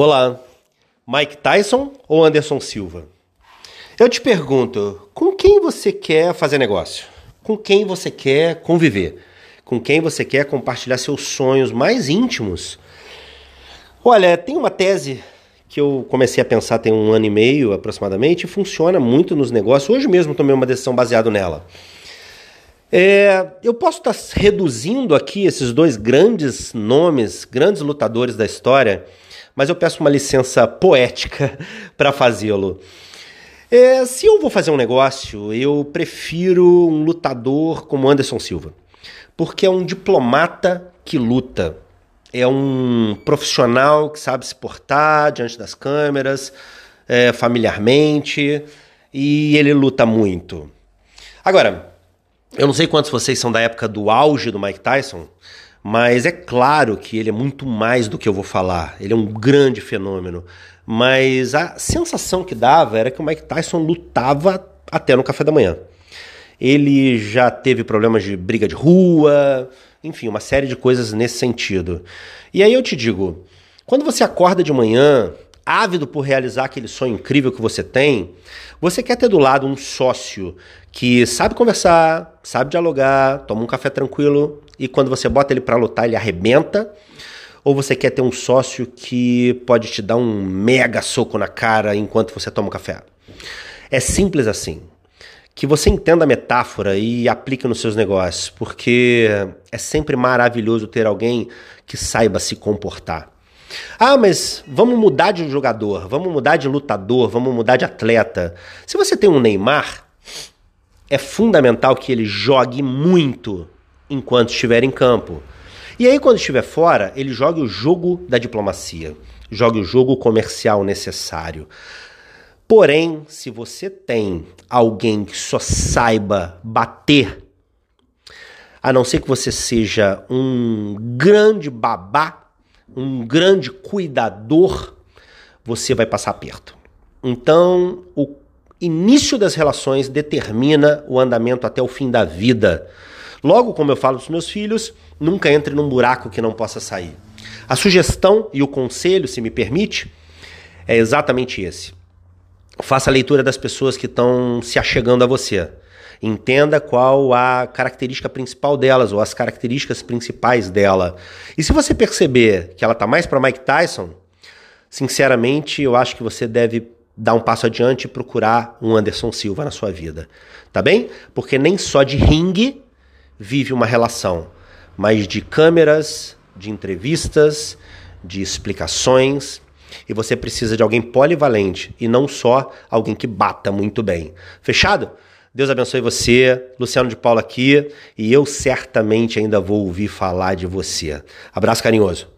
Olá, Mike Tyson ou Anderson Silva? Eu te pergunto, com quem você quer fazer negócio? Com quem você quer conviver? Com quem você quer compartilhar seus sonhos mais íntimos? Olha, tem uma tese que eu comecei a pensar tem um ano e meio aproximadamente e funciona muito nos negócios. Hoje mesmo tomei uma decisão baseada nela. É, eu posso estar reduzindo aqui esses dois grandes nomes, grandes lutadores da história mas eu peço uma licença poética para fazê-lo. É, se eu vou fazer um negócio, eu prefiro um lutador como Anderson Silva, porque é um diplomata que luta, é um profissional que sabe se portar diante das câmeras, é, familiarmente, e ele luta muito. Agora, eu não sei quantos vocês são da época do auge do Mike Tyson, mas é claro que ele é muito mais do que eu vou falar. Ele é um grande fenômeno. Mas a sensação que dava era que o Mike Tyson lutava até no café da manhã. Ele já teve problemas de briga de rua, enfim, uma série de coisas nesse sentido. E aí eu te digo, quando você acorda de manhã, ávido por realizar aquele sonho incrível que você tem, você quer ter do lado um sócio que sabe conversar, sabe dialogar, toma um café tranquilo e quando você bota ele para lutar ele arrebenta? Ou você quer ter um sócio que pode te dar um mega soco na cara enquanto você toma um café? É simples assim. Que você entenda a metáfora e aplique nos seus negócios, porque é sempre maravilhoso ter alguém que saiba se comportar. Ah, mas vamos mudar de jogador, vamos mudar de lutador, vamos mudar de atleta. Se você tem um Neymar, é fundamental que ele jogue muito enquanto estiver em campo. E aí, quando estiver fora, ele jogue o jogo da diplomacia, jogue o jogo comercial necessário. Porém, se você tem alguém que só saiba bater, a não ser que você seja um grande babá, um grande cuidador, você vai passar perto. Então, o início das relações determina o andamento até o fim da vida. Logo, como eu falo dos meus filhos, nunca entre num buraco que não possa sair. A sugestão e o conselho, se me permite, é exatamente esse. Faça a leitura das pessoas que estão se achegando a você. Entenda qual a característica principal delas ou as características principais dela. E se você perceber que ela está mais para Mike Tyson, sinceramente, eu acho que você deve dar um passo adiante e procurar um Anderson Silva na sua vida. Tá bem? Porque nem só de ringue vive uma relação, mas de câmeras, de entrevistas, de explicações. E você precisa de alguém polivalente e não só alguém que bata muito bem. Fechado? Deus abençoe você, Luciano de Paula aqui, e eu certamente ainda vou ouvir falar de você. Abraço carinhoso.